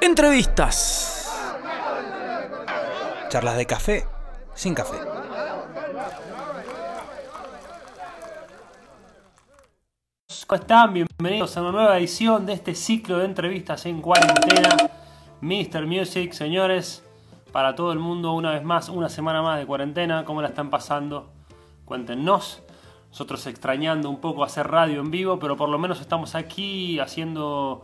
Entrevistas. Charlas de café sin café. ¿Cómo están? Bienvenidos a una nueva edición de este ciclo de entrevistas en cuarentena. Mr. Music, señores, para todo el mundo, una vez más, una semana más de cuarentena. ¿Cómo la están pasando? Cuéntenos. Nosotros extrañando un poco hacer radio en vivo, pero por lo menos estamos aquí haciendo,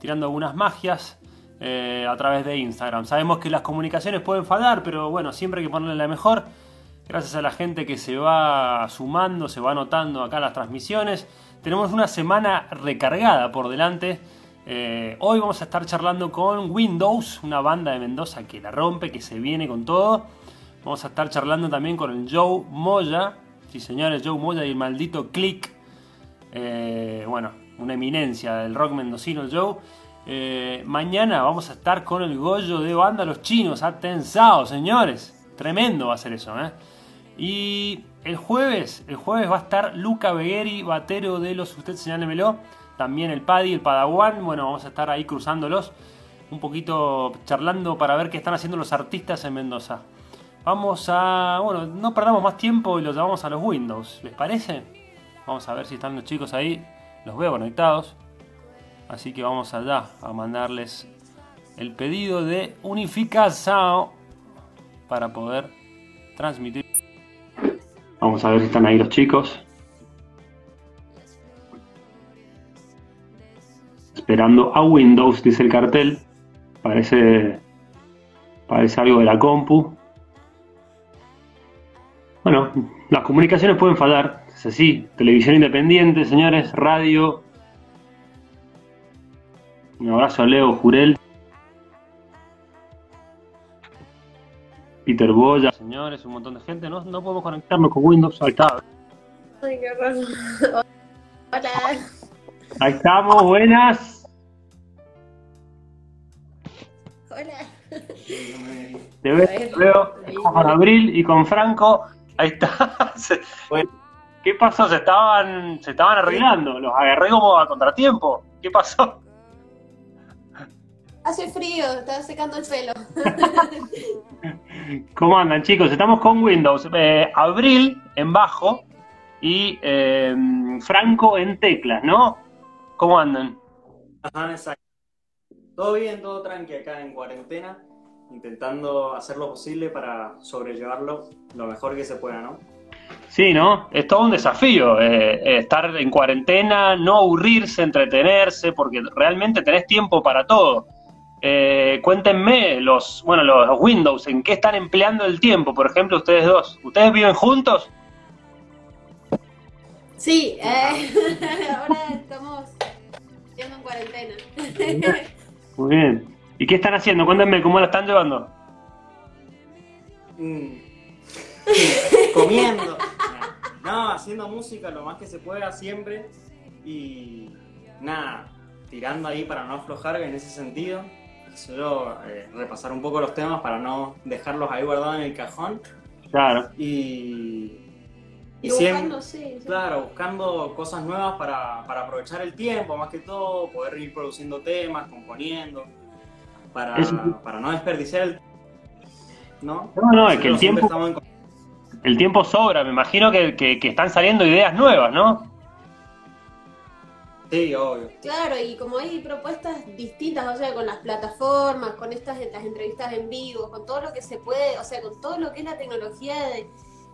tirando algunas magias eh, a través de Instagram. Sabemos que las comunicaciones pueden fallar, pero bueno, siempre hay que ponerle la mejor. Gracias a la gente que se va sumando, se va anotando acá las transmisiones. Tenemos una semana recargada por delante. Eh, hoy vamos a estar charlando con Windows, una banda de Mendoza que la rompe, que se viene con todo. Vamos a estar charlando también con el Joe Moya. Sí, señores, Joe Moya y el maldito Click. Eh, bueno, una eminencia del rock mendocino, el Joe. Eh, mañana vamos a estar con el Goyo de banda Los Chinos, atensado, señores. Tremendo va a ser eso, ¿eh? Y el jueves, el jueves va a estar Luca Begueri, batero de los Usted Señálemelo. También el Paddy, el Padawan. Bueno, vamos a estar ahí cruzándolos. Un poquito charlando para ver qué están haciendo los artistas en Mendoza. Vamos a. Bueno, no perdamos más tiempo y los llevamos a los Windows. ¿Les parece? Vamos a ver si están los chicos ahí. Los veo conectados. Así que vamos allá a mandarles el pedido de unificación para poder transmitir. Vamos a ver si están ahí los chicos. Esperando a Windows, dice el cartel. Parece, parece algo de la compu. Bueno, las comunicaciones pueden fallar. Es así. Televisión independiente, señores. Radio. Un abrazo a Leo Jurel. Peter Boya, señores, un montón de gente. No, no podemos conectarnos con Windows. Ahí está. Ay, qué raro. Hola. Ahí estamos, buenas. Hola. Te veo, te veo con Abril y con Franco. Ahí está. ¿Qué pasó? Se estaban, se estaban arreglando. Los agarré como a contratiempo. ¿Qué pasó? Hace frío, estaba secando el pelo. ¿Cómo andan, chicos? Estamos con Windows. Eh, Abril en bajo y eh, Franco en teclas, ¿no? ¿Cómo andan? Ajá, exacto. Todo bien, todo tranqui acá en cuarentena, intentando hacer lo posible para sobrellevarlo lo mejor que se pueda, ¿no? Sí, ¿no? Es todo un desafío eh, estar en cuarentena, no aburrirse, entretenerse, porque realmente tenés tiempo para todo. Eh, cuéntenme los, bueno, los, los Windows, ¿en qué están empleando el tiempo? Por ejemplo, ustedes dos. ¿Ustedes viven juntos? Sí, eh, ahora estamos yendo en cuarentena. Muy bien. ¿Y qué están haciendo? Cuéntenme cómo la están llevando. Mm. Comiendo. No, haciendo música lo más que se pueda siempre y nada, tirando ahí para no aflojar en ese sentido. Solo eh, repasar un poco los temas para no dejarlos ahí guardados en el cajón Claro. y, Y siempre, buscando, sí, sí. Claro, buscando cosas nuevas para, para aprovechar el tiempo, más que todo, poder ir produciendo temas, componiendo, para, para no desperdiciar el ¿no? No, no, es que el tiempo, estamos en- el tiempo sobra. Me imagino que, que- que están saliendo ideas nuevas, ¿no? Sí, obvio. Claro, y como hay propuestas distintas, o sea, con las plataformas, con estas las entrevistas en vivo, con todo lo que se puede, o sea, con todo lo que es la tecnología de,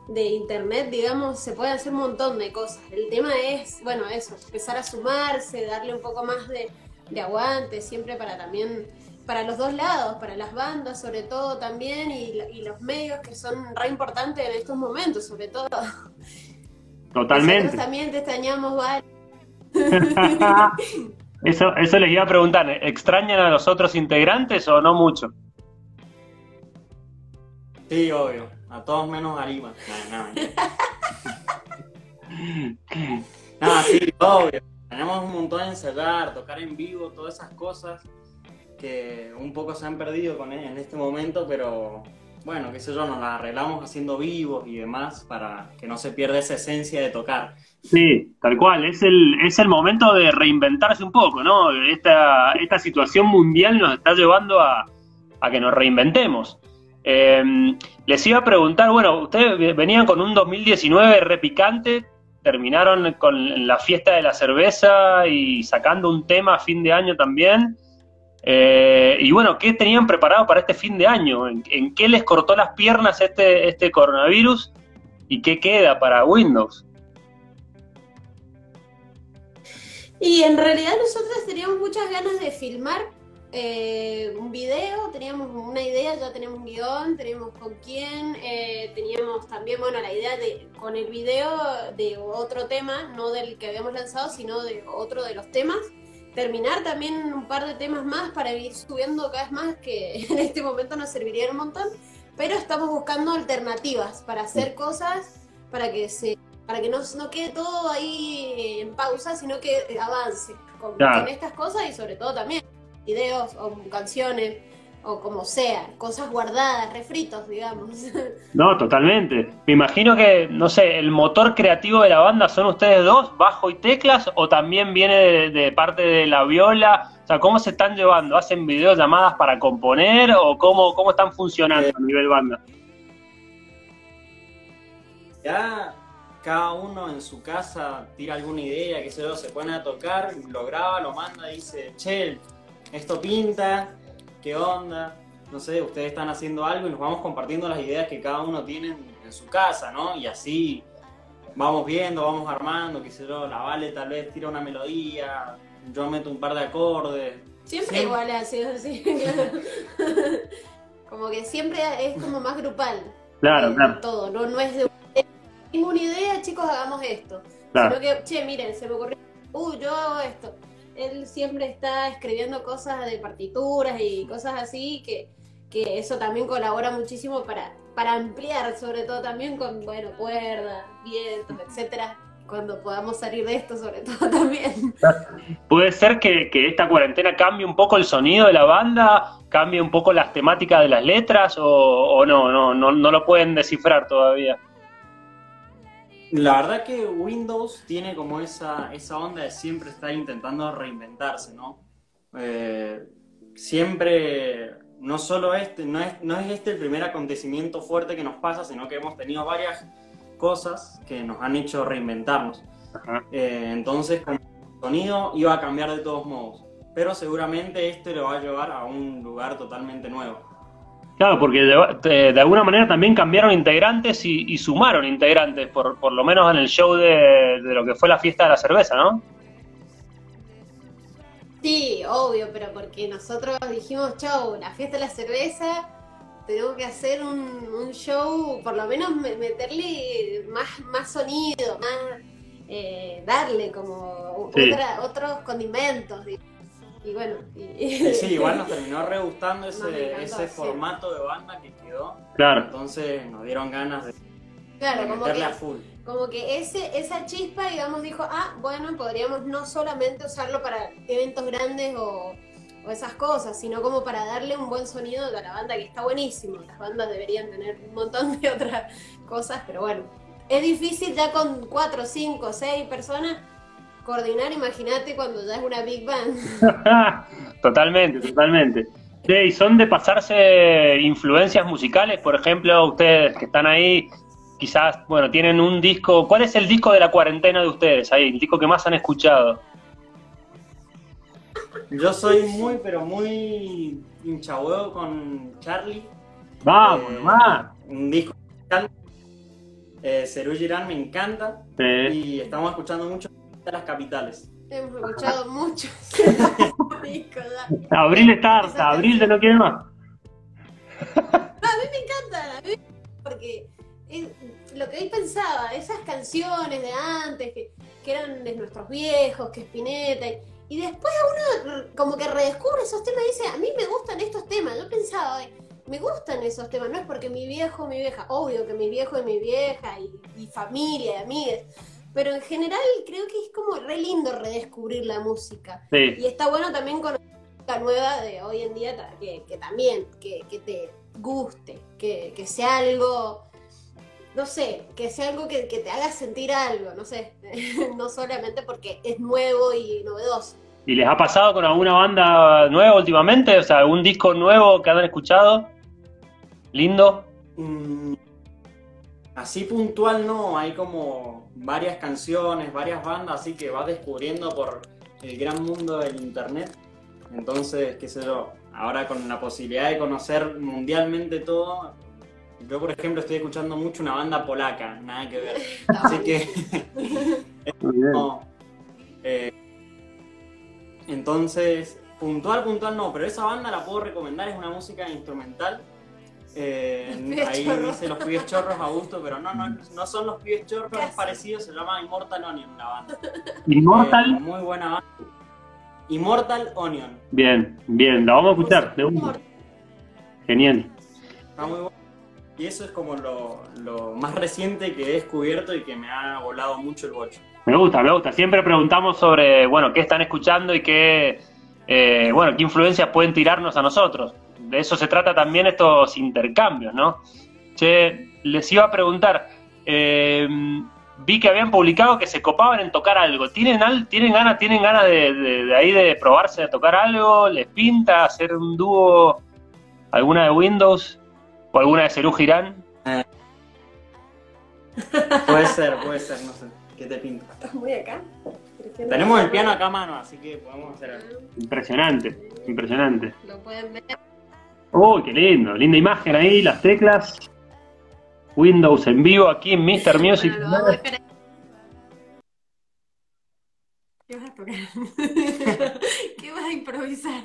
de internet, digamos, se puede hacer un montón de cosas. El tema es, bueno, eso, empezar a sumarse, darle un poco más de, de aguante, siempre para también, para los dos lados, para las bandas sobre todo también, y, la- y los medios que son re importantes en estos momentos, sobre todo. Totalmente. Nosotros también te extrañamos, Val. Eso, eso les iba a preguntar. ¿Extrañan a los otros integrantes o no mucho? Sí, obvio. A todos menos a Lima. Nada, nada. Nada, sí, obvio. Tenemos un montón de ensayar, tocar en vivo, todas esas cosas que un poco se han perdido con en este momento, pero bueno, qué sé yo, nos la arreglamos haciendo vivos y demás para que no se pierda esa esencia de tocar. Sí, tal cual, es el, es el momento de reinventarse un poco, ¿no? Esta, esta situación mundial nos está llevando a, a que nos reinventemos. Eh, les iba a preguntar, bueno, ustedes venían con un 2019 repicante, terminaron con la fiesta de la cerveza y sacando un tema a fin de año también. Eh, y bueno, ¿qué tenían preparado para este fin de año? ¿En, qué les cortó las piernas este, este coronavirus? ¿Y qué queda para Windows? Y en realidad nosotros teníamos muchas ganas de filmar eh, un video, teníamos una idea, ya tenemos un guion, tenemos con quién, eh, teníamos también, bueno, la idea de con el video de otro tema, no del que habíamos lanzado, sino de otro de los temas. Terminar también un par de temas más para ir subiendo cada vez más, que en este momento nos serviría un montón, pero estamos buscando alternativas para hacer cosas, para que se para que no, no quede todo ahí en pausa, sino que avance con, Claro. con estas cosas y sobre todo también videos o canciones o como sea, cosas guardadas, refritos, digamos. No, totalmente. Me imagino que, no sé, el motor creativo de la banda son ustedes dos, bajo y teclas, o también viene de, de parte de la viola. O sea, ¿cómo se están llevando? ¿Hacen videollamadas para componer o cómo, cómo están funcionando a nivel banda? Ya cada uno en su casa tira alguna idea, que se yo, se pone a tocar, lo graba, lo manda y dice, che, esto pinta, qué onda, no sé, ustedes están haciendo algo y nos vamos compartiendo las ideas que cada uno tiene en, su casa, ¿no? Y así vamos viendo, vamos armando, qué sé yo, la Vale tal vez tira una melodía, yo meto un par de acordes. Siempre Sí. igual ha sido así, claro. como que siempre es como más grupal. Claro, eh, claro, Todo, no, no es de tengo una idea, chicos, hagamos esto. claro. Sino que, che, miren, se me ocurrió, uh, yo hago esto. Él siempre está escribiendo cosas de partituras y cosas así, que, que eso también colabora muchísimo para, para ampliar, sobre todo también con, bueno, cuerdas, vientos, etcétera, cuando podamos salir de esto, sobre todo también. ¿Puede ser que, que esta cuarentena cambie un poco el sonido de la banda, cambie un poco las temáticas de las letras, o, o no, no, no, no lo pueden descifrar todavía? La verdad que Windows tiene como esa, esa onda de siempre estar intentando reinventarse, ¿no? Eh, siempre, no solo este, no es, no es este el primer acontecimiento fuerte que nos pasa, sino que hemos tenido varias cosas que nos han hecho reinventarnos. Eh, entonces, como el sonido iba a cambiar de todos modos, pero seguramente este lo va a llevar a un lugar totalmente nuevo. Claro, porque de, alguna manera también cambiaron integrantes y, y sumaron integrantes, por, por lo menos en el show de, de lo que fue la fiesta de la cerveza, ¿no? Sí, obvio, pero porque nosotros dijimos, chau, la fiesta de la cerveza, tenemos que hacer un, un show, por lo menos me- meterle más, más sonido, más eh, darle como Sí. otra- otros condimentos. Y, y bueno, y, sí, igual nos terminó re gustando ese, encantó, ese sí. formato de banda que quedó. Claro, Entonces nos dieron ganas de, claro, de como meterle a que, full. como que ese, esa chispa, digamos, dijo, ah, bueno, podríamos no solamente usarlo para eventos grandes o, o esas cosas, sino como para darle un buen sonido a la banda, que está buenísimo. Las bandas deberían tener un montón de otras cosas, pero bueno, es difícil ya con cuatro, cinco, seis personas coordinar, imagínate cuando ya es una big band. totalmente, totalmente. Che, ¿y son de pasarse influencias musicales? Por ejemplo, ustedes que están ahí, quizás, bueno, tienen un disco. ¿Cuál es el disco de la cuarentena de ustedes ahí? El disco que más han escuchado. Yo soy muy, pero muy hinchahuevo con Charlie. Vamos, Eh, nomás. Un disco. Eh, Girán me encanta Sí. y estamos escuchando mucho de las capitales. Hemos escuchado mucho discos ya. Abril está harta, Abril de no quiere más. me encanta, a mí, porque es lo que hoy pensaba, esas canciones de antes, que, que eran de nuestros viejos, que Spinetta, y, y después uno como que redescubre esos temas y dice, a mí me gustan estos temas, yo pensaba, "Ay, me gustan esos temas, no es porque mi viejo mi vieja, obvio que mi viejo y mi vieja, y, y familia, y amigas, pero en general creo que es como re lindo redescubrir la música. Sí, Y está bueno también con la nueva de hoy en día, que, que también, que, que te, guste, que, que sea algo, no sé, que sea algo que, que te haga sentir algo, no sé, no solamente porque es nuevo y novedoso. ¿Y les ha pasado con alguna banda nueva últimamente? O sea, algún disco nuevo que han escuchado? ¿Lindo? Mm, Así puntual no, hay como varias canciones, varias bandas, así que vas descubriendo por el gran mundo del internet. Entonces, qué sé yo, ahora con la posibilidad de conocer mundialmente todo, yo por ejemplo estoy escuchando mucho una banda polaca, nada que ver. Así que no, eh, entonces, puntual, puntual no, pero esa banda la puedo recomendar, es una música instrumental. Eh, Los pibes ahí chorros. dice los pibes chorros a gusto, pero no, no, no son los pibes chorros, es parecido, se llama Immortal Onion la banda. Eh, Immortal. muy buena banda. Immortal Onion. Bien, bien, la vamos a escuchar. de una. Genial. Está muy bueno. Y eso es como lo, lo más reciente que he descubierto y que me ha volado mucho el bocho. Me gusta, me gusta. Siempre preguntamos sobre, bueno, qué están escuchando y qué, eh, bueno, qué influencias pueden tirarnos a nosotros. De eso se trata también estos intercambios, ¿no? Che, les iba a preguntar, eh, vi que habían publicado que se copaban en tocar algo. ¿Tienen, al, tienen ganas, tienen ganas de, de- de ahí de probarse a tocar algo? ¿Les pinta hacer un dúo, alguna de Windows o alguna de Cerú Girán? Puede ser, puede ser, no sé. ¿Qué te pinta? ¿Estás muy acá? Tenemos el piano acá a mano, así que podemos hacer algo. Impresionante, impresionante. Lo pueden ver. Uy, qué lindo, linda imagen ahí, las teclas. Windows en vivo aquí en Mr. Music. Bueno, lo. ¿Qué vas a tocar? ¿Qué vas a improvisar?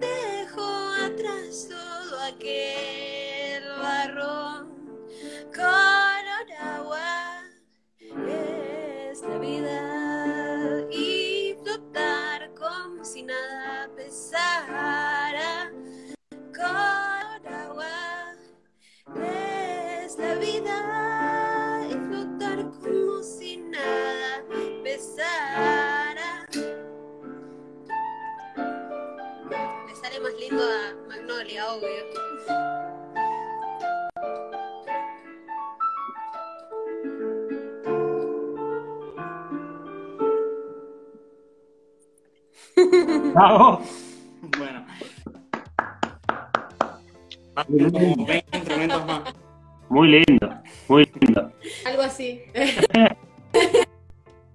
Dejo atrás todo aquel Magnolia, obvio. Bravo. Bueno. Como 20 instrumentos más. Muy lindo, muy lindo. Algo así.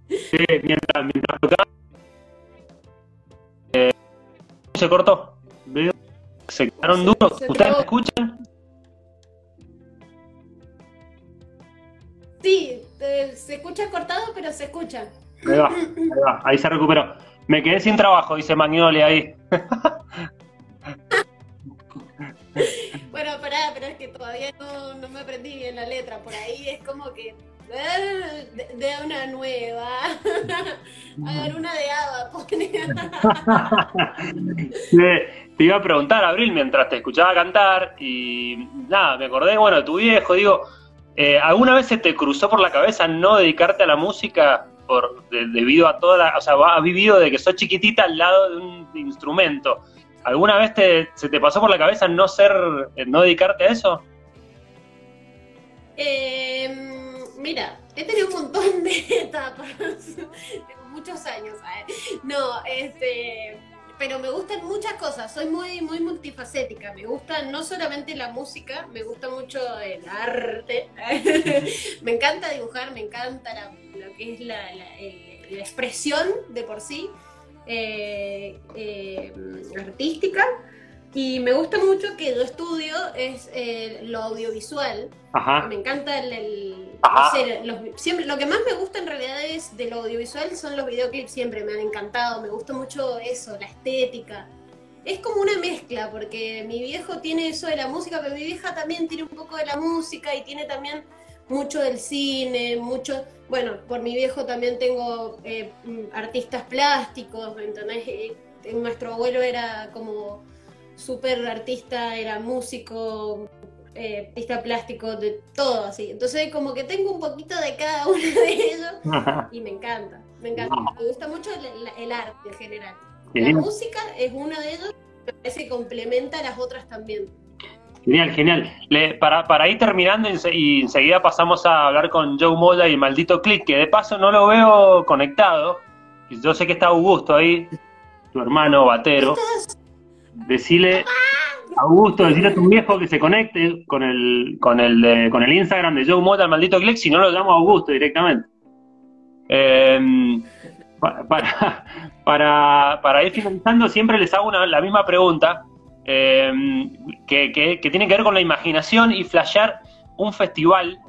Sí, mientras, mientras tocaba, eh, se cortó. Se quedaron duros. ¿Ustedes me escuchan? Sí, te- se escucha cortado, pero se escucha. Ahí va, ahí va, ahí se recuperó. Me quedé sin trabajo, dice Magnolia ahí. Bueno, pará, pero es que todavía no, no me aprendí bien la letra. Por ahí es como que. eh, De, de una nueva. Hagan una de Ava. Te, te iba a preguntar, Abril, mientras te escuchaba cantar, y nada, me acordé, bueno, tu viejo, digo, eh, ¿alguna vez se te cruzó por la cabeza no dedicarte a la música por, de- debido a toda la, o sea, has vivido de que sos chiquitita al lado de un instrumento? ¿Alguna vez te, se te pasó por la cabeza no ser, eh, no dedicarte a eso? Eh, mira, he tenido un montón de etapas. Tengo muchos años. ¿eh? No, este. pero me gustan muchas cosas, soy muy, muy multifacética, me gusta no solamente la música, me gusta mucho el arte, me encanta dibujar, me encanta lo que es la, la- la expresión de por sí, eh, eh, artística, y me gusta mucho que yo estudio es eh, lo audiovisual, Ajá. me encanta el, el- Ajá. no sé, los- siempre, lo que más me gusta en realidad es de lo audiovisual son los videoclips, siempre me han encantado, me gusta mucho eso, la estética. Es como una mezcla, porque mi viejo tiene eso de la música, pero mi vieja también tiene un poco de la música y tiene también mucho del cine, mucho, bueno, por mi viejo también tengo eh, mm, artistas plásticos, ¿me entendés? Eh, nuestro abuelo era como súper artista, era músico, eh, artista plástico, de todo así. Entonces como que tengo un poquito de cada uno de ellos y me encanta, me encanta. Me gusta mucho el, arte en general. La música es uno de ellos, me parece que complementa a las otras también. Genial. genial. Le- para, para ir terminando y ense- y enseguida pasamos a hablar con Joe Moda y maldito click, que de paso no lo veo conectado. Yo sé que está Augusto ahí, tu hermano batero. Decile, Augusto, decile a tu viejo que se conecte con el, con el, de- con el Instagram de Joe Moda, el maldito click, si no lo llamo a Augusto directamente. Eh, pa- para, para, para ir finalizando, siempre les hago una- la misma pregunta, eh, que, que- que tiene que ver con la imaginación y flashear un festival.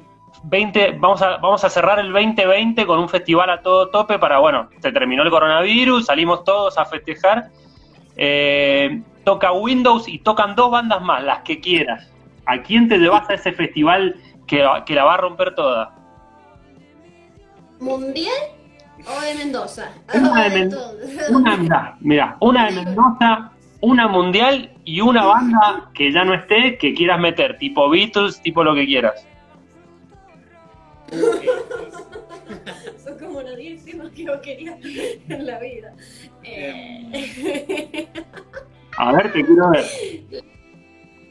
20, vamos, a, vamos a cerrar el 2020 con un festival a todo tope para, bueno, se terminó el coronavirus, salimos todos a festejar. Eh, toca Windows y tocan dos bandas más, las que quieras. ¿A quién te llevas a ese festival que, que la va a romper toda? ¿Mundial o de Mendoza? Una de de Men-. Una, mirá, una de Mendoza, una mundial y una banda que ya no esté, que quieras meter, tipo Beatles, tipo lo que quieras. Son como los 10 temas que yo quería en la vida. Eh, A ver, te quiero ver.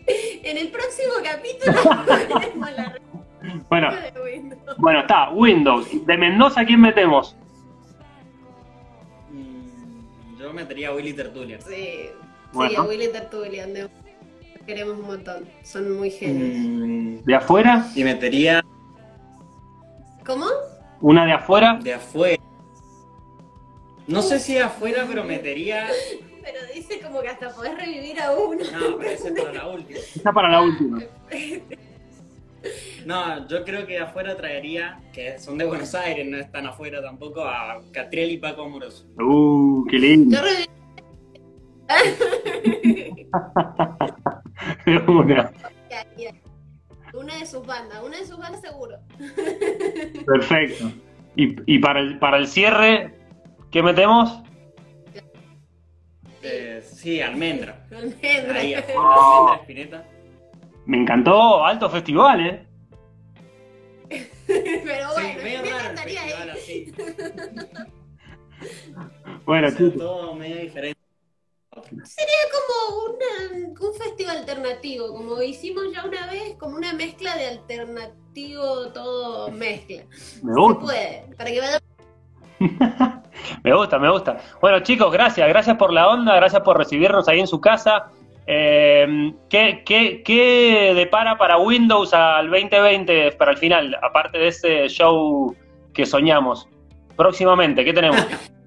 en el próximo capítulo tenemos la Bueno, respuesta de Windows. bueno, está, Windows. De Mendoza, ¿quién metemos? Mm, Yo metería a Willy Tertulia. Sí, sí, Bueno. a Willy Tertulian. de- Queremos un montón. Son muy genios. Mm, ¿De afuera? Y metería ¿Cómo? ¿Una de afuera? de afuera. No sé si de afuera, pero metería. Pero dice como que hasta podés revivir a uno. No, pero ese es para la última. Está para la última. No, yo creo que de afuera traería, que son de Buenos Aires, no están afuera tampoco, a Catriel y Paco Amoroso. Uh, qué lindo. Yo una. Una de sus bandas, una de sus bandas seguro. Perfecto. Y, y para, el, para el cierre, ¿qué metemos? Eh, sí, Almendra. Almendra. Ahí Almendra Espineta. Me encantó, alto festival, ¿eh? Pero bueno, me encantaría así. Bueno, O sea, todo medio diferente. Como una- un festival alternativo, como hicimos ya una vez, como una mezcla de alternativo, todo mezcla. Me Se gusta. puede, para que vaya Me gusta, me gusta. Bueno, chicos, gracias, gracias por la onda, gracias por recibirnos ahí en su casa. Eh, ¿qué, qué, qué depara para Windows al 2020, para el final, aparte de ese show que soñamos? Próximamente, ¿qué tenemos?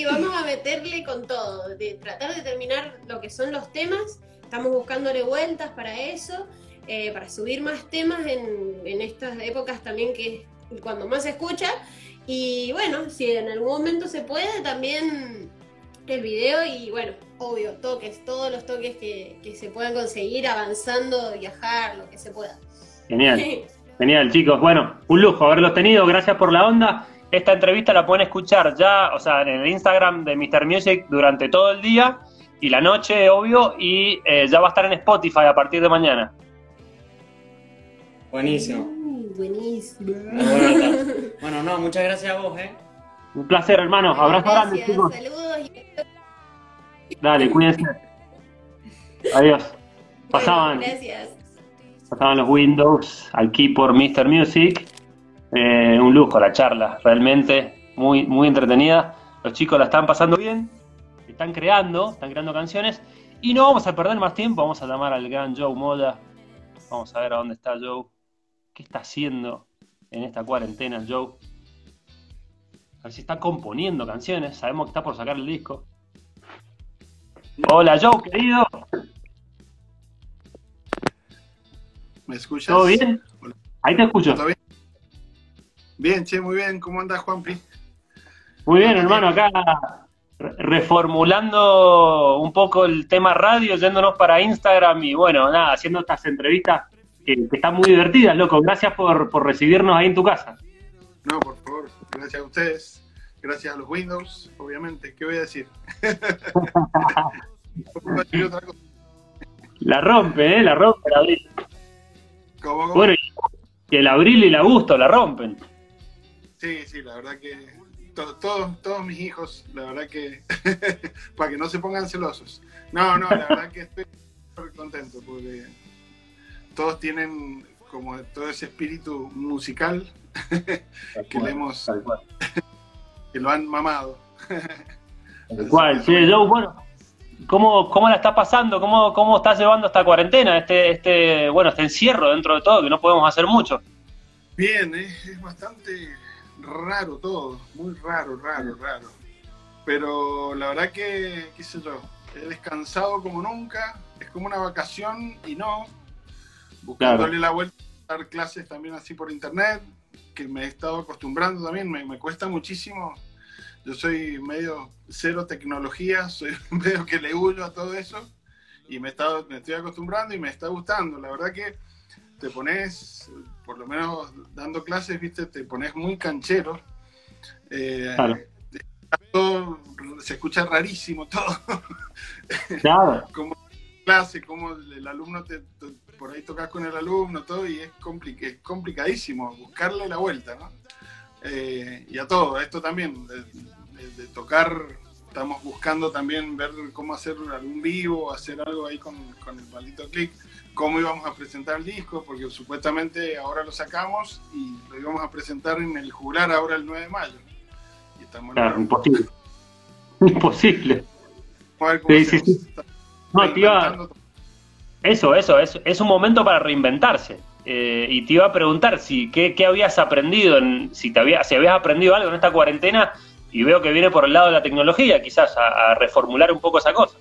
Y vamos a meterle con todo, de tratar de terminar lo que son los temas. Estamos buscándole vueltas para eso, eh, para subir más temas en, en estas épocas también que es cuando más se escucha. Y bueno, si en algún momento se puede, también el video y bueno, obvio, toques, todos los toques que, que se puedan conseguir, avanzando, viajar, lo que se pueda. Genial. Genial, chicos. Bueno, un lujo haberlos tenido. Gracias por la onda. Esta entrevista la pueden escuchar ya, o sea, en el Instagram de Mr. Music durante todo el día y la noche, obvio, y eh, ya va a estar en Spotify a partir de mañana. Buenísimo. Mm, buenísimo. Bueno, no, muchas gracias a vos, ¿eh? Un placer, hermanos. Abrazo grande, Gracias, chicos. Saludos y Dale, cuídense. Adiós. Pasaban, gracias. pasaban los Windows aquí por Mr. Music. Eh, un lujo la charla, realmente muy, muy entretenida. Los chicos la están pasando bien. están creando, están creando canciones. Y no vamos a perder más tiempo, vamos a llamar al gran Joe Moda. Vamos a ver a dónde está Joe. ¿Qué está haciendo en esta cuarentena, Joe? A ver si está componiendo canciones. Sabemos que está por sacar el disco. Hola, Joe, querido. ¿Me escuchas? ¿Todo bien? Ahí te escucho. ¿Todo bien? Bien, che, muy bien. ¿Cómo andas, Juanpi? Muy bien, hermano, acá reformulando un poco el tema radio, yéndonos para Instagram y bueno, nada, haciendo estas entrevistas que, que están muy divertidas, loco. Gracias por, por recibirnos ahí en tu casa. No, por favor, gracias a ustedes. Gracias a los Windows, obviamente. ¿Qué voy a decir? La rompe, ¿eh? La rompe el abril. ¿Cómo, cómo? Bueno, y el abril y el agosto la rompen. Sí, sí, la verdad que to- todos, todos mis hijos, la verdad que para que no se pongan celosos. No, no, la verdad que estoy súper contento porque todos tienen como todo ese espíritu musical que le hemos, que lo han mamado. Tal cual. Che, Joe, bueno, ¿cómo, ¿cómo la está pasando? ¿Cómo, ¿Cómo estás llevando esta cuarentena, este, este, bueno, este encierro dentro de todo, que no podemos hacer mucho? Bien, ¿eh? es bastante raro todo, muy raro, raro, raro. Pero la verdad que, qué sé yo, he descansado como nunca, es como una vacación y no, buscándole la vuelta a dar clases también así por internet, que me he estado acostumbrando también, me, me cuesta muchísimo. Yo soy medio cero tecnología, soy medio que le huyo a todo eso y me, he estado- me estoy acostumbrando y me está gustando. La verdad que te pones, por lo menos dando clases, viste, te pones muy canchero. Eh, Claro. todo- se escucha rarísimo todo. Claro. como clase, como el alumno te, te- por ahí tocas con el alumno, todo, y es, compli- es complicadísimo buscarle la vuelta, ¿no? Eh, y a todo, esto también, de, de- de tocar, estamos buscando también ver cómo hacer algún vivo, hacer algo ahí con, con el maldito click, cómo íbamos a presentar el disco, porque supuestamente ahora lo sacamos y lo íbamos a presentar en el jugular ahora el 9 de mayo. Y estamos Claro, imposible. Imposible. Cómo Sí, sí, No, te iba, eso, eso, es, es un momento para reinventarse. Eh, y te iba a preguntar si qué, qué habías aprendido, en, si, te había, si habías aprendido algo en esta cuarentena y veo que viene por el lado de la tecnología, quizás a, a reformular un poco esa cosa.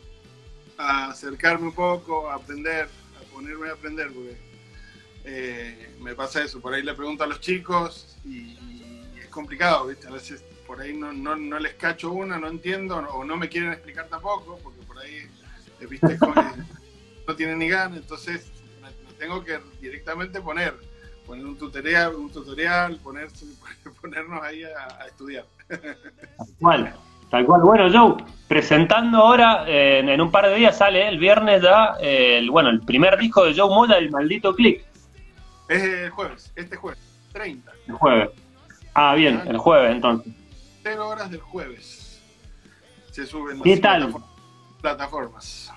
a acercarme un poco, a aprender, ponerme a aprender, porque eh, me pasa eso, por ahí le pregunto a los chicos y, y es complicado, ¿viste? A veces por ahí no, no, no les cacho una, no entiendo o no me quieren explicar tampoco, porque por ahí, eh, ¿viste? Que no tienen ni ganas, entonces me, me tengo que directamente poner, poner un tutorial, un tutorial ponerse, ponernos ahí a, a estudiar. Cual, tal cual. Bueno, Joe, presentando ahora, eh, en, en un par de días sale el viernes ya, eh, el, bueno, el primer disco de Joe Moda, El Maldito Click, Es el jueves, este jueves, 30. el jueves. Ah, bien, el jueves entonces. cero horas del jueves. Se suben ¿Qué las tal? plataform- plataformas.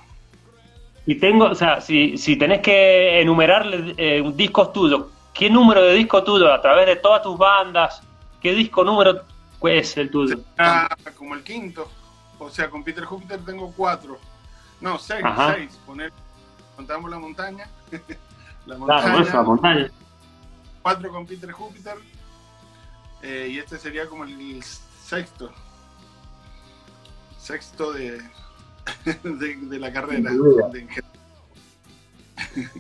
Y tengo, o sea, si, si tenés que enumerarle eh, discos tuyos, ¿qué número de disco tuyo a través de todas tus bandas? ¿Qué disco número es el tuyo? Ah, como el quinto. O sea, con Peter Júpiter tengo cuatro. No, seis, Ajá. seis. Poner, contamos la montaña. la Claro, montaña. eso, la montaña. Cuatro con Peter Júpiter. Eh, y este sería como el sexto. Sexto de, de, de la carrera. De-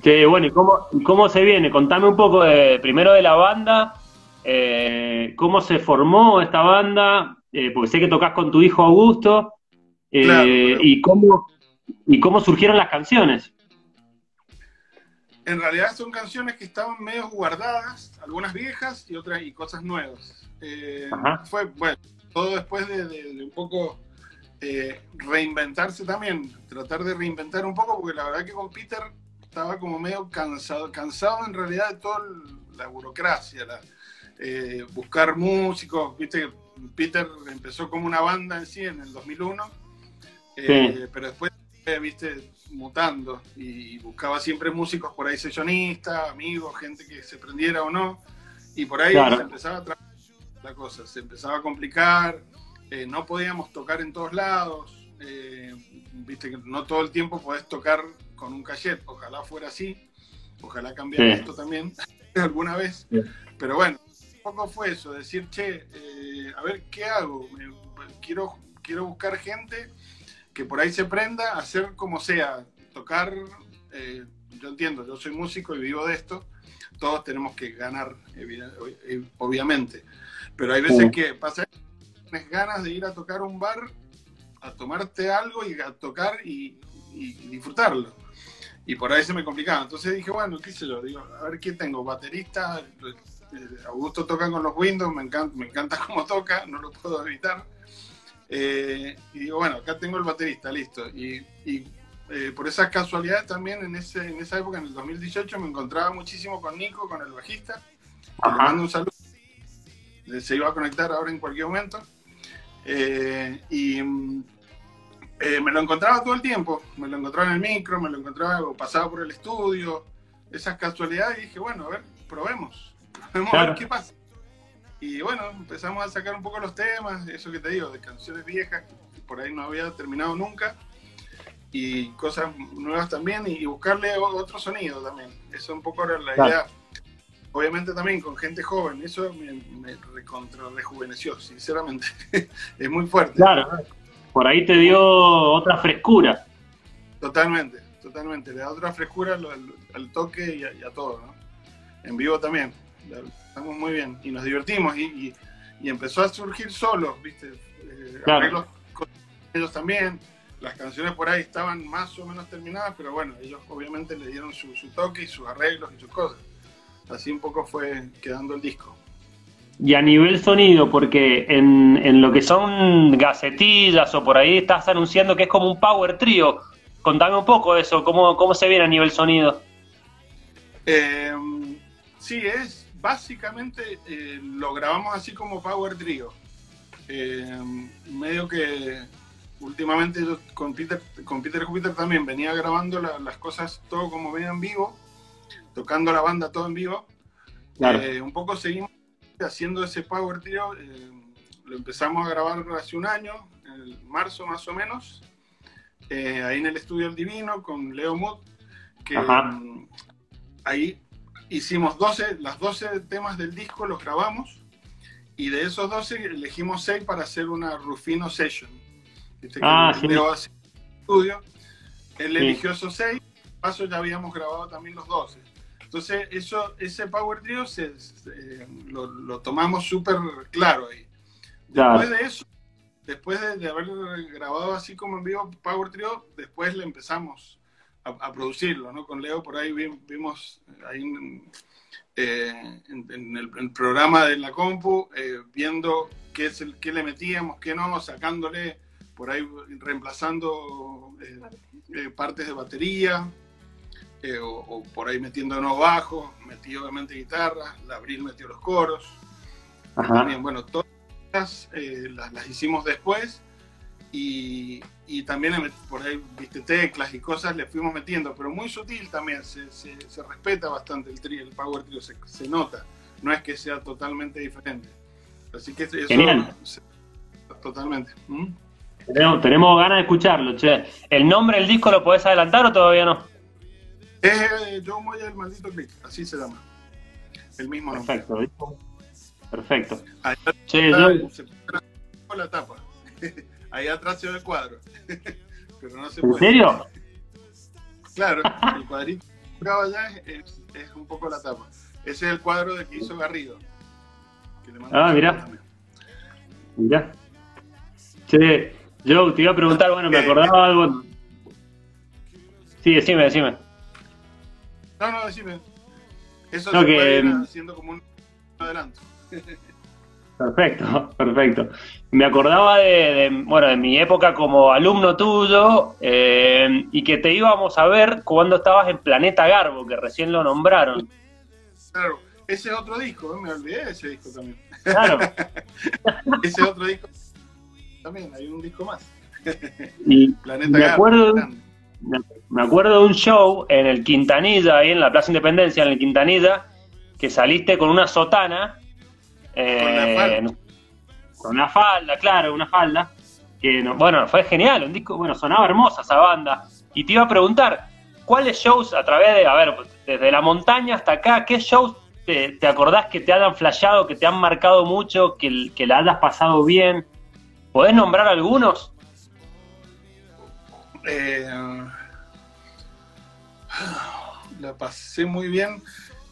Que bueno, ¿y cómo, y cómo se viene? Contame un poco de, primero de la banda, eh, cómo se formó esta banda, eh, porque sé que tocas con tu hijo Augusto, eh, Claro, claro. y cómo y cómo surgieron las canciones. En realidad son canciones que estaban medio guardadas, algunas viejas y otras y cosas nuevas. Fue, bueno, todo después de, de- de un poco reinventarse también, tratar de reinventar un poco, porque la verdad que con Peter estaba como medio cansado, cansado en realidad de toda la burocracia, la- eh, buscar músicos, viste, Peter empezó como una banda en sí en el 2001, eh, pero después, eh, viste, mutando y buscaba siempre músicos por ahí sesionistas, amigos, gente que se prendiera o no, y por ahí Claro. se empezaba a la cosa, se empezaba a complicar, eh, no podíamos tocar en todos lados, eh, viste que no todo el tiempo podés tocar con un cachet, ojalá fuera así, ojalá cambiara Sí. esto también alguna vez, Sí. pero bueno, poco fue eso, decir, che, eh, a ver, ¿qué hago? Quiero, quiero buscar gente que por ahí se prenda, hacer como sea, tocar, eh, yo entiendo, yo soy músico y vivo de esto, todos tenemos que ganar, eh, obviamente, pero hay veces Sí. que pasa tienes ganas de ir a tocar un bar, a tomarte algo y a tocar y, y disfrutarlo. Y por ahí se me complicaba. Entonces dije, bueno, qué sé yo, digo, a ver qué tengo, baterista, Augusto toca con los Windows, me encanta, me encanta cómo toca, no lo puedo evitar. Eh, y digo, bueno, acá tengo el baterista, listo. Y, y, eh, por esas casualidades también en, ese, en esa época, en el 2018, me encontraba muchísimo con Nico, con el bajista. Le mando un saludo. Eh, Se iba a conectar ahora en cualquier momento. Eh, y eh, me lo encontraba todo el tiempo. Me lo encontraba en el micro, me lo encontraba pasaba por el estudio. Esas casualidades y dije, bueno, a ver, probemos. Probemos a ver qué pasa. Y bueno, empezamos a sacar un poco los temas, eso que te digo, de canciones viejas que por ahí no había terminado nunca. Y cosas nuevas también, y buscarle otro sonido también. Eso un poco era la Claro. idea. Obviamente también con gente joven, eso me, me recontra rejuveneció, sinceramente. es muy fuerte. Claro, por ahí te dio otra frescura. Totalmente, totalmente. Le da otra frescura al toque y a, y a todo, ¿no? En vivo también. Estamos muy bien y nos divertimos y, y- y empezó a surgir solo, ¿viste? Eh, Claro. arreglos con ellos también. Las canciones por ahí estaban más o menos terminadas, pero bueno, ellos obviamente le dieron su, su toque y sus arreglos y sus cosas. Así un poco fue quedando el disco. Y a nivel sonido, porque en, en lo que son gacetillas o por ahí estás anunciando que es como un power trio. Contame un poco de eso, cómo, cómo se viene a nivel sonido. Eh, sí, es básicamente eh, lo grabamos así como Power Trio. Eh, medio que últimamente yo con Peter, con Peter Jupiter también venía grabando la- las cosas todo como venían en vivo, tocando la banda todo en vivo. Claro. Eh, un poco seguimos haciendo ese Power Trio. eh, lo empezamos a grabar hace un año, en marzo más o menos, ahí en el estudio El Divino con Leo Mood, que Ajá. ahí hicimos 12, las 12 temas del disco los grabamos y de esos 12 elegimos 6 para hacer una Rufino Session. Viste que Ah, sí. Hace estudio, él Sí. eligió esos 6, paso ya habíamos grabado también los 12. Entonces, eso, ese Power Trio se, se- lo, lo tomamos súper claro ahí. Claro. Después de eso, después de, de haber grabado así como en vivo Power Trio, después le empezamos a, a producirlo, ¿no? Con Leo por ahí vi- vimos ahí en, eh, en- en el, el programa de la compu, eh, viendo qué, es el, qué le metíamos, qué no, sacándole por ahí reemplazando eh, eh, partes de batería, eh, o, o por ahí metiendo nuevos bajos, metí obviamente guitarra, la Abril metió los coros, Ajá. también, bueno, todas eh, las, las hicimos después y, y también por ahí, viste, teclas y cosas le fuimos metiendo, pero muy sutil también, se, se- se respeta bastante el, tri, el power trio, se, se nota, no es que sea totalmente diferente. Así que eso Genial. se- totalmente. ¿Mm? Tenemos, tenemos ganas de escucharlo, che. ¿El nombre del disco lo podés adelantar o todavía no? Es eh, Joe Moya el maldito click, así se llama. El mismo nombre. Perfecto, ¿viste? Perfecto. Ahí Che, yo, se la tapa. Ahí atrás se ve el cuadro. Pero no se ¿en puede. serio? Claro, el cuadrito allá es, un poco la tapa. Ese es el cuadro de que hizo Garrido. que le mando Ah, también. Mirá. Che, yo te iba a preguntar, bueno, me Eh, acordaba algo. Sí, decime, decime. No, no, decime. Eso No, se que- puede ir haciendo como un adelanto. Perfecto, perfecto. Me acordaba de, de, bueno, de mi época como alumno tuyo eh, y que te íbamos a ver cuando estabas en Planeta Garbo, que recién lo nombraron. Claro, ese es otro disco, ¿eh? me olvidé de ese disco también. Claro. Ese otro disco también, hay un disco más. Y Planeta Me Garbo, acuerdo- me me acuerdo de un show en el Quintanilla, ahí en la Plaza Independencia, en el Quintanilla, que saliste con una sotana. Eh, Con una falda, claro, una falda. que no- bueno, fue genial, un disco, bueno, sonaba hermosa esa banda. Y te iba a preguntar, ¿cuáles shows a través de, a ver, desde la montaña hasta acá, qué shows te, te acordás que te hayan flasheado, que te han marcado mucho, que, que la hayas pasado bien? ¿Podés nombrar algunos? Eh, la pasé muy bien.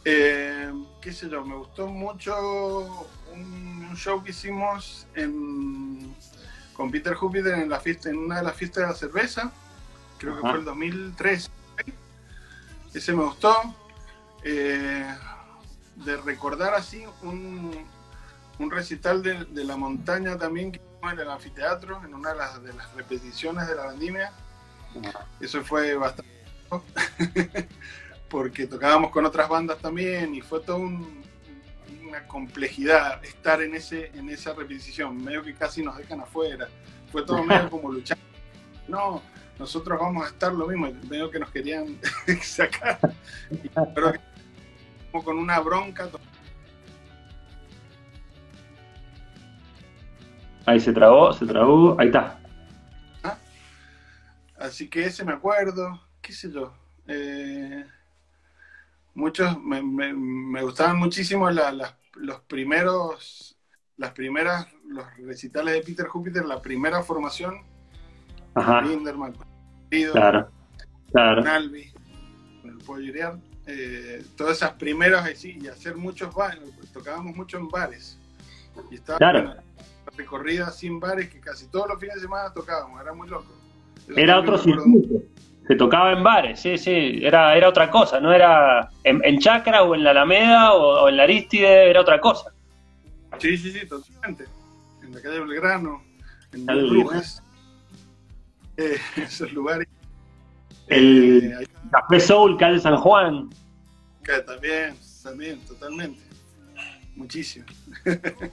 Eh, qué sé yo, me gustó mucho un, un show que hicimos en- con Peter Jupiter en, la fiesta, en una de las fiestas de la cerveza. Creo que Ajá. fue el 2003. Ese me gustó. Eh, de recordar así un, un recital de, de la montaña también que en el anfiteatro, en una de las, de las repeticiones de la vendimia. Eso fue bastante porque tocábamos con otras bandas también y fue toda un- una complejidad estar en ese en esa repetición, medio que casi nos dejan afuera. Fue todo medio como luchar. No, nosotros vamos a estar lo mismo, medio que nos querían sacar. Que como con una bronca Ahí se trabó, se trabó, ahí está. Así que ese me acuerdo, qué sé yo. eh, muchos me, me- me gustaban muchísimo la- las- los primeros, las primeras, los recitales de Peter Jupiter, la primera formación, Ajá, Linderman, Pido, claro, claro. Albi, con el Pollo eh, todas esas primeras así, y hacer muchos bares, tocábamos mucho en bares. Y estaba Claro. recorrida sin bares que casi todos los fines de semana tocábamos, era muy loco. Eso Era otro circuito. Se tocaba en bares, sí, sí. Era, era otra cosa, no era en, en Chacra o en la Alameda o, o en la Aristide, era otra cosa. Sí, sí, sí, totalmente. En la calle Belgrano, en Calle Brujas, eh, esos lugares. El- Eh, Café Soul, calle San Juan. que también, también, totalmente. Muchísimo.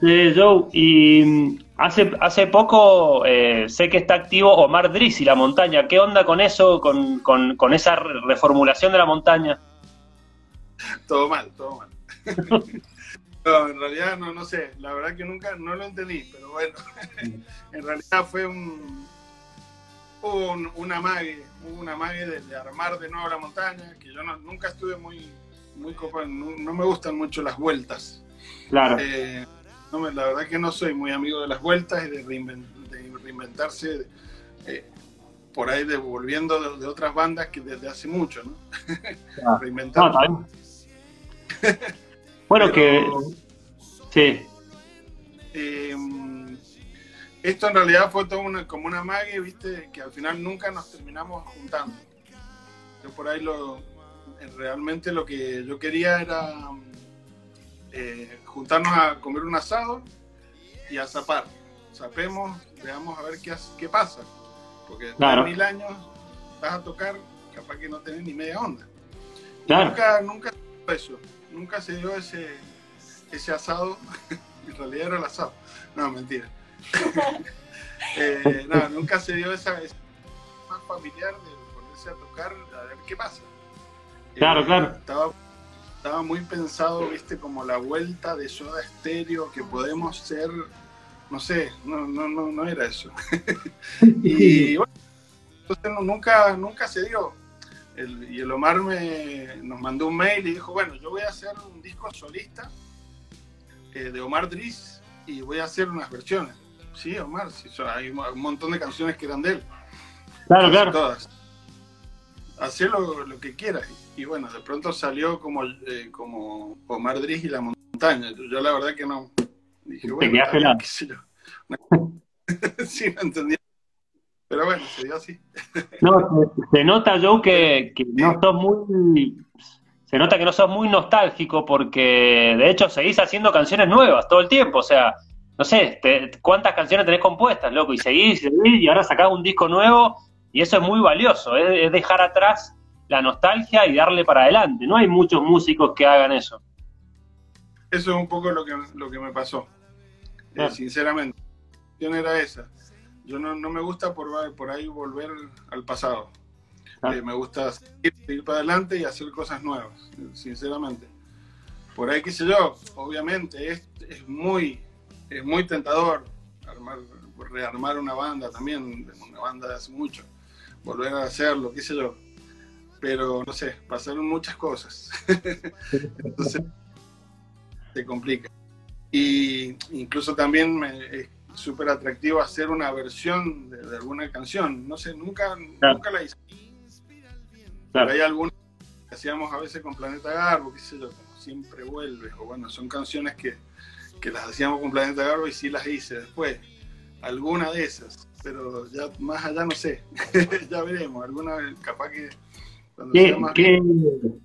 Sí, Joe, y hace, hace poco eh, sé que está activo Omar Driz y la montaña. ¿Qué onda con eso, con, con- con esa re- reformulación de la montaña? Todo mal, todo mal. no, en realidad no, no sé, la verdad que nunca, no lo entendí, pero bueno, en realidad fue un, hubo un, un amague, hubo un amague de, de armar de nuevo la montaña, que yo no- nunca estuve muy, muy copado, no, no me gustan mucho las vueltas. Claro, Eh, no me- la verdad que no soy muy amigo de las vueltas y de, reinven- de reinventarse eh, por ahí devolviendo de, de otras bandas que desde hace mucho, ¿no? Ah. Reinventar. No. Bueno, que. Sí, Eh, esto en realidad fue todo una, como una mague, viste, que al final nunca nos terminamos juntando. Yo por ahí lo, realmente lo que yo quería era eh, juntarnos a comer un asado y a zapar. Zapemos, veamos a ver qué, qué pasa. Porque Claro. de mil años vas a tocar, capaz que no tenés ni media onda. Claro. Nunca, nunca se dio eso, nunca se dio ese, ese asado, en realidad era el asado, no, mentira. Eh, no, nunca se dio esa, esa más familiar de ponerse a tocar a ver qué pasa. Eh, Claro, claro. Estaba, estaba muy pensado, viste, como la vuelta de Soda Estéreo, que podemos ser, no sé, no, no, no, no era eso. y bueno, entonces nunca, nunca se dio. El- y el Omar me, nos mandó un mail y dijo, bueno, yo voy a hacer un disco solista eh, de Omar Driz y voy a hacer unas versiones. Sí, Omar, sí, hay un montón de canciones que eran de él. claro, claro. Todas. Hacé lo, lo que quieras. Y, bueno, de pronto salió como, eh, como Omar Driz y la montaña. Yo, yo la verdad que no. Dije, bueno, qué sé yo. sí, no entendía. Pero bueno, se dio así. No, se, se nota, Joe, que, que no sos muy. Se nota que no sos muy nostálgico porque, de hecho, seguís haciendo canciones nuevas todo el tiempo. O sea, no sé, te- ¿cuántas canciones tenés compuestas, loco? Y seguís, seguís, y ahora sacás un disco nuevo, y eso es muy valioso. Es, es dejar atrás la nostalgia y darle para adelante. No hay muchos músicos que hagan eso. Eso es un poco lo que, lo que me pasó. Eh, sinceramente. La cuestión era esa. Yo no, no me gusta por, por ahí volver al pasado. Eh, me gusta seguir, seguir para adelante y hacer cosas nuevas, sinceramente. Por ahí, qué sé yo, obviamente es, es muy, es muy tentador armar armar, rearmar una banda también, una banda de hace mucho, volver a hacerlo, qué sé yo. Pero no sé, pasaron muchas cosas. Entonces se complica. Y incluso también me, es súper atractivo hacer una versión de, alguna canción. No sé, nunca, nunca la hice. Pero hay algunas que hacíamos a veces con Planeta Garbo, qué sé yo, como Siempre Vuelves, o bueno, son canciones que, que las hacíamos con Planeta Garbo y sí las hice después. Alguna de esas, pero ya más allá no sé. ya veremos, alguna capaz que Qué, qué,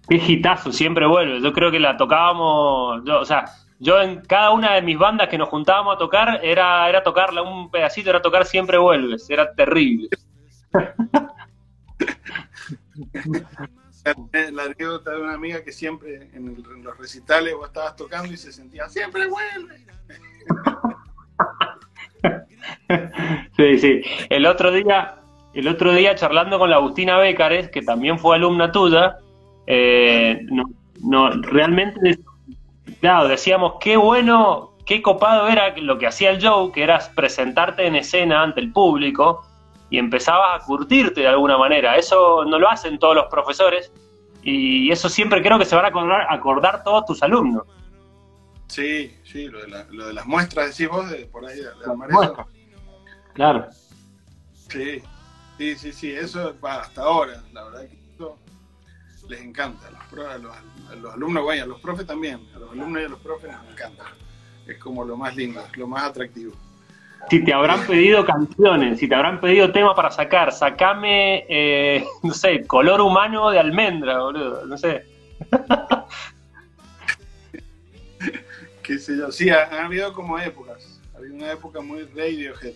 qué, hitazo, siempre vuelve. Yo creo que la tocábamos, yo, o sea, yo en cada una de mis bandas que nos juntábamos a tocar, era, era tocarla un pedacito, era tocar Siempre Vuelves, era terrible. la anécdota de una amiga que siempre en, los recitales vos estabas tocando y se sentía ¡Siempre vuelve! sí, sí. El otro día, el otro día charlando con la Agustina Bécares, que también fue alumna tuya, eh, no, realmente claro, decíamos qué bueno, qué copado era lo que hacía el show, que era presentarte en escena ante el público y empezabas a curtirte de alguna manera. Eso no lo hacen todos los profesores y eso siempre creo que se van a acordar, acordar todos tus alumnos. Sí, sí, lo de, las muestras, decís vos, de, por ahí, de, de Claro. Sí, sí, sí, sí, eso va hasta ahora, la verdad que eso les encanta, a los, a los, alumnos, bueno, a los profes también, a los alumnos y a los profes les encanta. Es como lo más lindo, lo más atractivo. Si te habrán pedido canciones, si te habrán pedido temas para sacar, sacame, eh, no sé, color humano de almendra, boludo, no sé. Qué sé yo, sí, han, habido como épocas. Había una época muy Radiohead.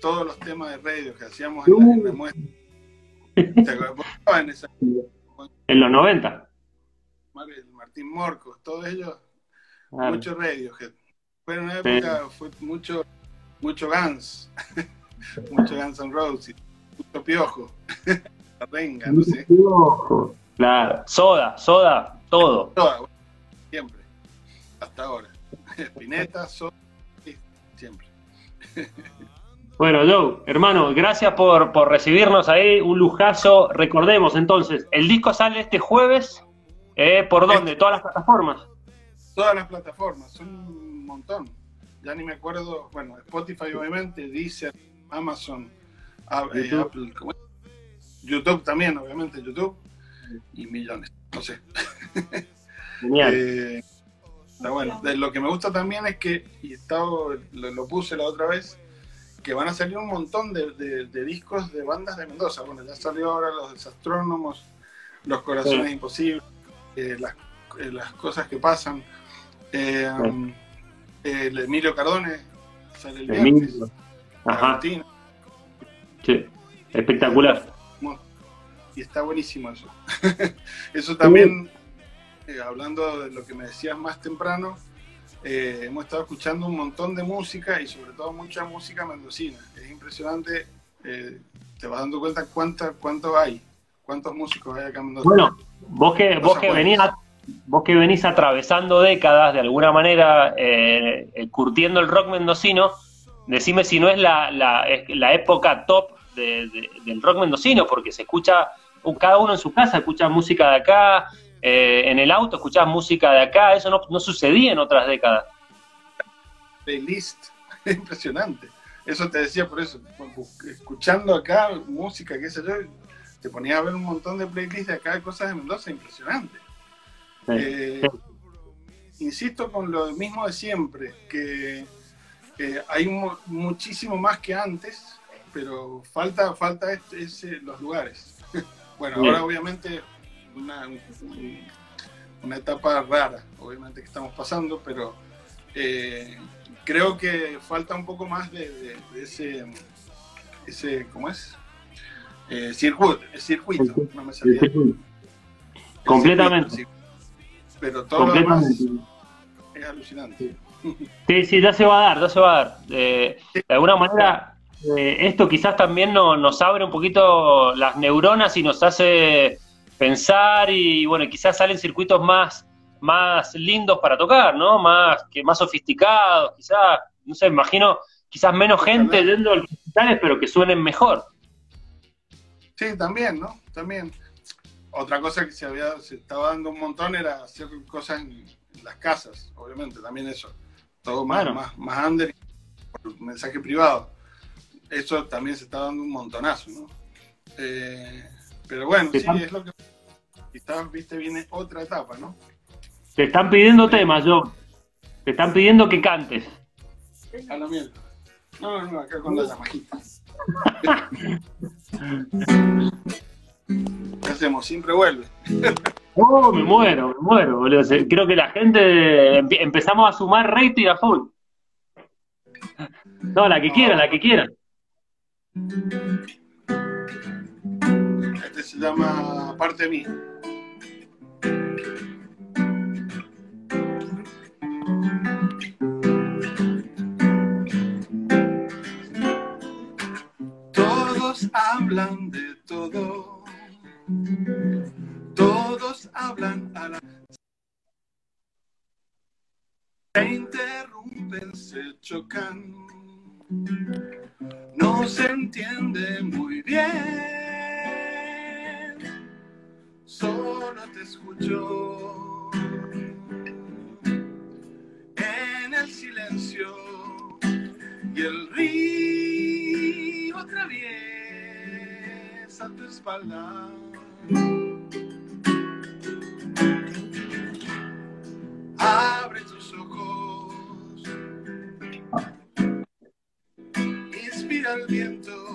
Todos los temas de radio que hacíamos en la, muestra. ¿Te acuerdas? En los 90. Martín Morcos, todos ellos, mucho Radiohead. Fue una época, fue mucho, mucho Guns, mucho Guns N' Roses, mucho Piojo, la renga, no sé. Claro, soda, soda, todo. Soda, siempre, hasta ahora. Spinetta, soda, siempre. Bueno, Joe, hermano, gracias por, por recibirnos ahí, un lujazo. Recordemos entonces, el disco sale este jueves, eh, ¿por dónde? ¿Todas las plataformas? Todas las plataformas, son un montón. Ya ni me acuerdo, bueno, Spotify obviamente, Deezer, Amazon, eh, YouTube. Apple, YouTube también, obviamente, YouTube, y millones, no sé. Genial. Eh, está bueno. lo que me gusta también es que, y estaba, lo puse la otra vez, que van a salir un montón de, discos de bandas de Mendoza. Bueno, ya salió ahora Los Desastrónomos, Los Corazones Imposibles, eh, eh, las, cosas que pasan. Eh, el Emilio Cardone sale el viernes. Ajá. Sí, espectacular. Y está buenísimo eso. eso también, hablando de lo que me decías más temprano, eh, hemos estado escuchando un montón de música y sobre todo mucha música mendocina. Es impresionante, eh, te vas dando cuenta cuánta, cuánto hay, cuántos músicos hay acá en Mendoza. Bueno, vos que, vos que, venís, vos que venís atravesando décadas de alguna manera, eh, curtiendo el rock mendocino, decime si no es la, la, época top del rock mendocino, porque se escucha, cada uno en su casa escucha música de acá, eh, en el auto escuchabas música de acá, eso no, sucedía en otras décadas. Playlist, impresionante. Eso te decía por eso, escuchando acá música, qué sé yo, te ponía a ver un montón de playlists de acá, cosas de Mendoza, impresionante. Eh, insisto con lo mismo de siempre, que hay muchísimo más que antes, pero falta, falta este, los lugares. bueno, ahora obviamente una, una etapa rara, obviamente, que estamos pasando, pero eh, creo que falta un poco más de, ese, ese, ¿cómo es? Eh, circuito, circuito, no me salía. Completamente. pero todo lo demás es alucinante. Sí, sí, ya se va a dar, ya se va a dar. Eh, de alguna manera, esto quizás también nos abre un poquito las neuronas y nos hace pensar y bueno, quizás salen circuitos más, más lindos para tocar, ¿no? Más, que más sofisticados, quizás, no sé, imagino, quizás menos gente yendo a los recitales, pero que suenen mejor. Sí, también, ¿no? También. Otra cosa que se había, se estaba dando un montón era hacer cosas en, en las casas, obviamente, también eso. Todo más, más, más under, por mensaje privado. Eso también se está dando un montonazo, ¿no? Eh, pero bueno, ¿Qué sí, es lo que. Quizás, viste, viene otra etapa, ¿no? Te están pidiendo temas, yo. Te están pidiendo que cantes. A la mierda. No, no, acá con la llamajita. ¿Qué hacemos? Siempre vuelve. Oh, me muero, me muero, boludo. Creo que la gente empe- empezamos a sumar rating a full. No, la que quiera, la que quiera. Se llama Parte Mía. Todos hablan de todo. Todos hablan a la. Se interrumpen, se chocan. No se entiende muy bien. Solo te escucho. En el silencio y el río atraviesa tu espalda. Abre tus ojos, inspira el viento,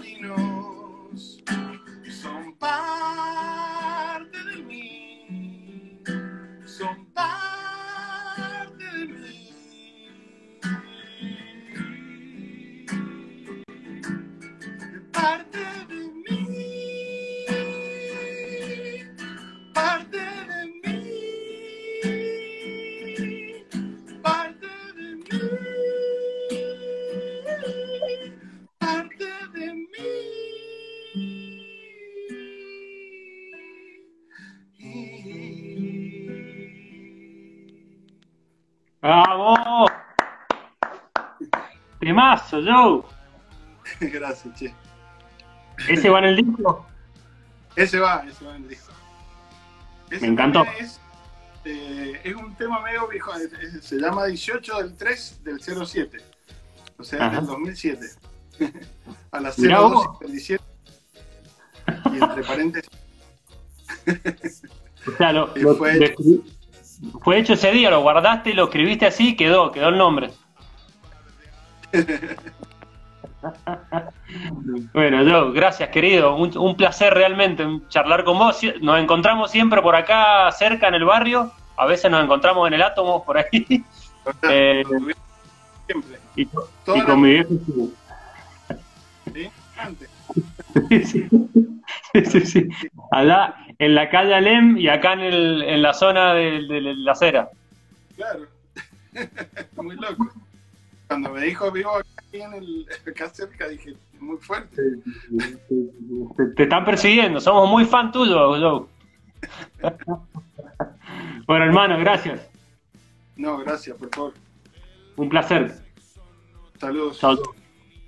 son remolinos, Temazo, Joe. Gracias, che. ¿Ese va en el disco? Ese va, ese va en el disco. Ese Me encantó. Es, eh, es un tema medio viejo, se llama 18 del 3 del 07, o sea, Ajá. del 2007. A las Mirá 02 vos. del 17. Y entre paréntesis, O sea, lo, Y lo- fue lo hecho. escri- fue hecho ese día, lo guardaste, lo escribiste así, quedó, quedó el nombre. Bueno, Joe, gracias querido, un, un placer realmente charlar con vos. Nos encontramos siempre por acá cerca en el barrio, a veces nos encontramos en el átomo por ahí. Eh, siempre. y, y con mi viejo. sí. ¿sí? Antes. Sí, sí, sí, sí. Allá en la calle Alem y acá en, el, en la zona de, de la acera. Claro. muy loco. Cuando me dijo vivo acá, en el, acá cerca, dije, muy fuerte. Te, te están persiguiendo, somos muy fan tuyos, Joe. Bueno, hermano, gracias. No, gracias, por favor. Un placer. Saludos. Joe.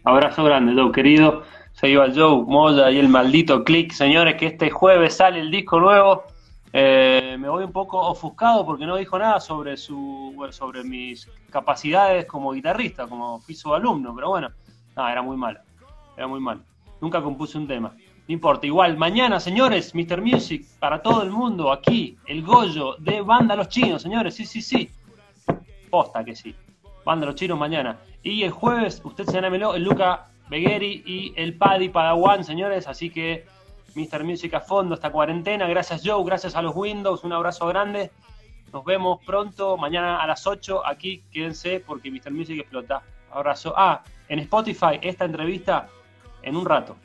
Abrazo grande, Joe, querido. Se iba Joe, Moya y el maldito click, señores, que este jueves sale el disco nuevo. Eh, me voy un poco ofuscado porque no dijo nada sobre su bueno, sobre mis capacidades como guitarrista, como fui su alumno, pero bueno, no, era muy malo, era muy malo. Nunca compuse un tema. No importa, igual, mañana, señores, Mr. Music, para todo el mundo, aquí, el Goyo de Banda Los Chinos, señores, sí, sí, sí. Posta que sí. Banda Los Chinos mañana. Y el jueves, usted se el Luca Begueri y el Paddy Padawan, señores, así que Mr. Music a fondo esta cuarentena. Gracias Joe, gracias a los Windows, un abrazo grande. Nos vemos pronto, mañana a las 8, aquí quédense porque Mr. Music explota. Abrazo. Ah, en Spotify esta entrevista en un rato.